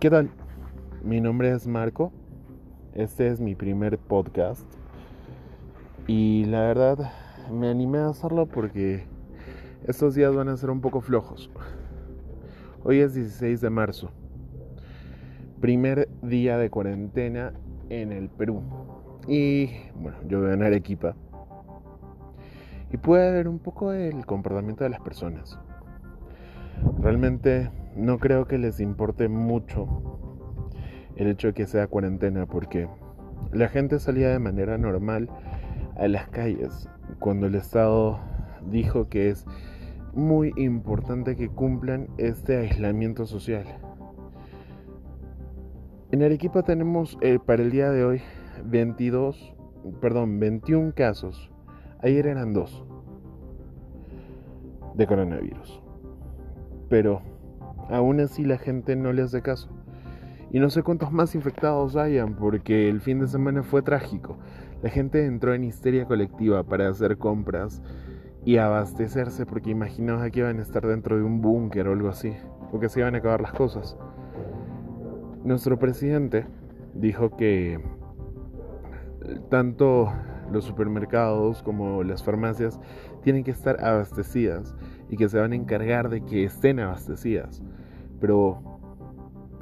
¿Qué tal? Mi nombre es Marco. Este es mi primer podcast. Y la verdad me animé a hacerlo porque estos días van a ser un poco flojos. Hoy es 16 de marzo. Primer día de cuarentena en el Perú. Y bueno, yo voy a en Arequipa. Y puede ver un poco el comportamiento de las personas. Realmente no creo que les importe mucho el hecho de que sea cuarentena porque la gente salía de manera normal a las calles cuando el Estado dijo que es muy importante que cumplan este aislamiento social. En Arequipa tenemos eh, para el día de hoy 22, perdón, 21 casos. Ayer eran dos de coronavirus. Pero aún así la gente no le hace caso. Y no sé cuántos más infectados hayan, porque el fin de semana fue trágico. La gente entró en histeria colectiva para hacer compras y abastecerse porque imaginaba que iban a estar dentro de un búnker o algo así, o que se iban a acabar las cosas. Nuestro presidente dijo que tanto los supermercados como las farmacias tienen que estar abastecidas y que se van a encargar de que estén abastecidas. Pero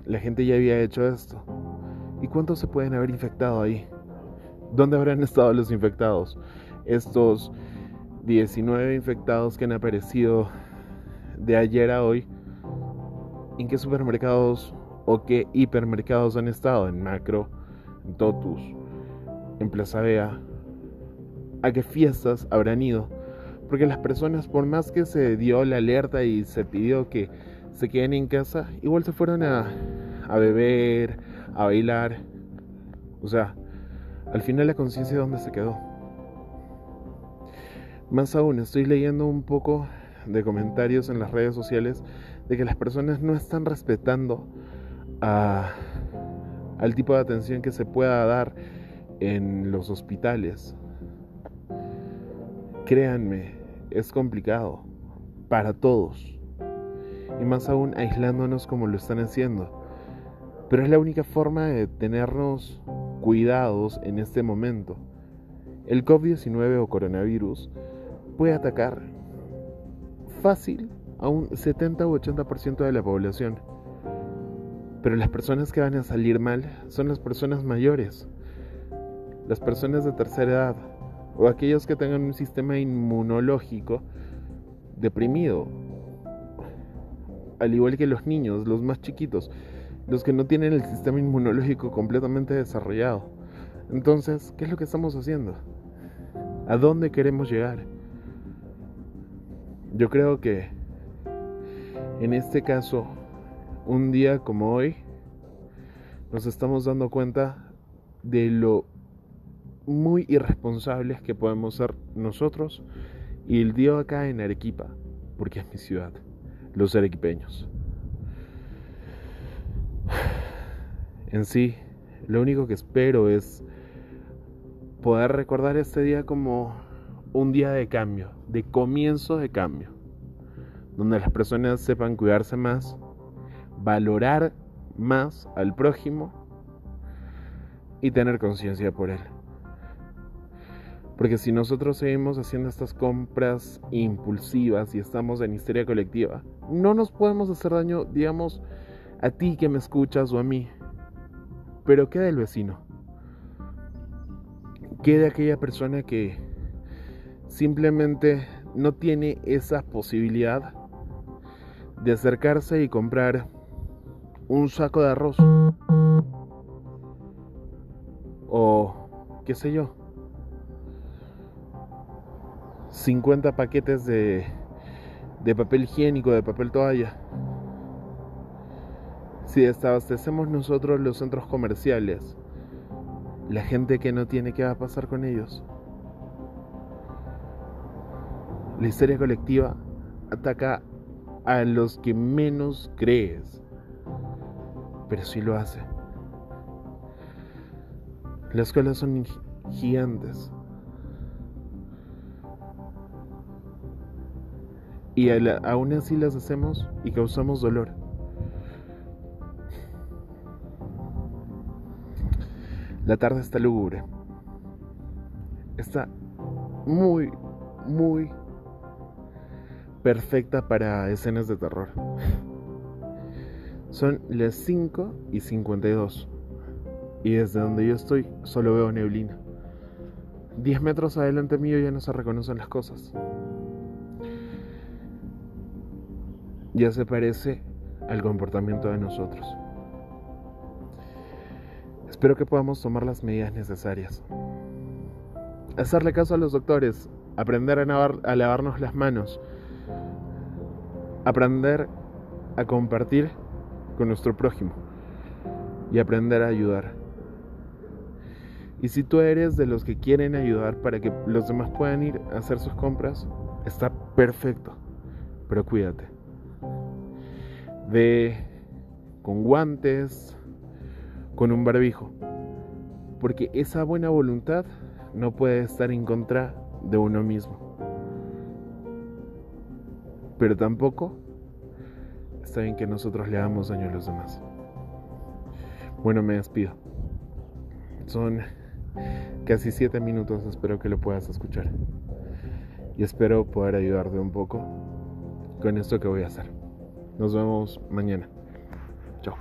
la gente ya había hecho esto. ¿Y cuántos se pueden haber infectado ahí? ¿Dónde habrán estado los infectados? Estos 19 infectados que han aparecido de ayer a hoy, ¿en qué supermercados o qué hipermercados han estado? En Macro, en Totus, en Plaza Vea. ¿A qué fiestas habrán ido? Porque las personas, por más que se dio la alerta y se pidió que se queden en casa, igual se fueron a, a beber, a bailar. O sea, al final la conciencia dónde se quedó. Más aún, estoy leyendo un poco de comentarios en las redes sociales de que las personas no están respetando al tipo de atención que se pueda dar en los hospitales. Créanme, es complicado para todos. Y más aún aislándonos como lo están haciendo. Pero es la única forma de tenernos cuidados en este momento. El COVID-19 o coronavirus puede atacar fácil a un 70 u 80% de la población. Pero las personas que van a salir mal son las personas mayores, las personas de tercera edad, o aquellos que tengan un sistema inmunológico deprimido, al igual que los niños, los más chiquitos, los que no tienen el sistema inmunológico completamente desarrollado. Entonces, ¿qué es lo que estamos haciendo? ¿A dónde queremos llegar? Yo creo que en este caso, un día como hoy, nos estamos dando cuenta de lo muy irresponsables que podemos ser nosotros y el día acá en Arequipa, porque es mi ciudad, los arequipeños. En sí, lo único que espero es poder recordar este día como un día de cambio, de comienzo de cambio, donde las personas sepan cuidarse más, valorar más al prójimo y tener conciencia por él. Porque si nosotros seguimos haciendo estas compras impulsivas y estamos en histeria colectiva, no nos podemos hacer daño, digamos, a ti que me escuchas o a mí. Pero ¿qué del vecino? ¿Qué de aquella persona que simplemente no tiene esa posibilidad de acercarse y comprar un saco de arroz? O qué sé yo 50 paquetes de, de papel higiénico, de papel toalla. Si desabastecemos nosotros los centros comerciales, la gente que no tiene, ¿qué va a pasar con ellos? La historia colectiva ataca a los que menos crees, pero sí lo hace. Las escuelas son gigantes. Y aún así las hacemos y causamos dolor. La tarde está lúgubre. Está muy, muy perfecta para escenas de terror. Son las 5 y 52 y desde donde yo estoy solo veo neblina. 10 metros adelante mío ya no se reconocen las cosas. Ya se parece al comportamiento de nosotros. Espero que podamos tomar las medidas necesarias. Hacerle caso a los doctores, aprender a, a lavarnos las manos, aprender a compartir con nuestro prójimo y aprender a ayudar. Y si tú eres de los que quieren ayudar para que los demás puedan ir a hacer sus compras, está perfecto, pero cuídate. Ve con guantes, con un barbijo, porque esa buena voluntad no puede estar en contra de uno mismo. Pero tampoco está bien que nosotros le hagamos daño a los demás. Bueno, me despido. Son casi siete minutos, espero que lo puedas escuchar. Y espero poder ayudarte un poco con esto que voy a hacer. Nos vemos mañana. Chao.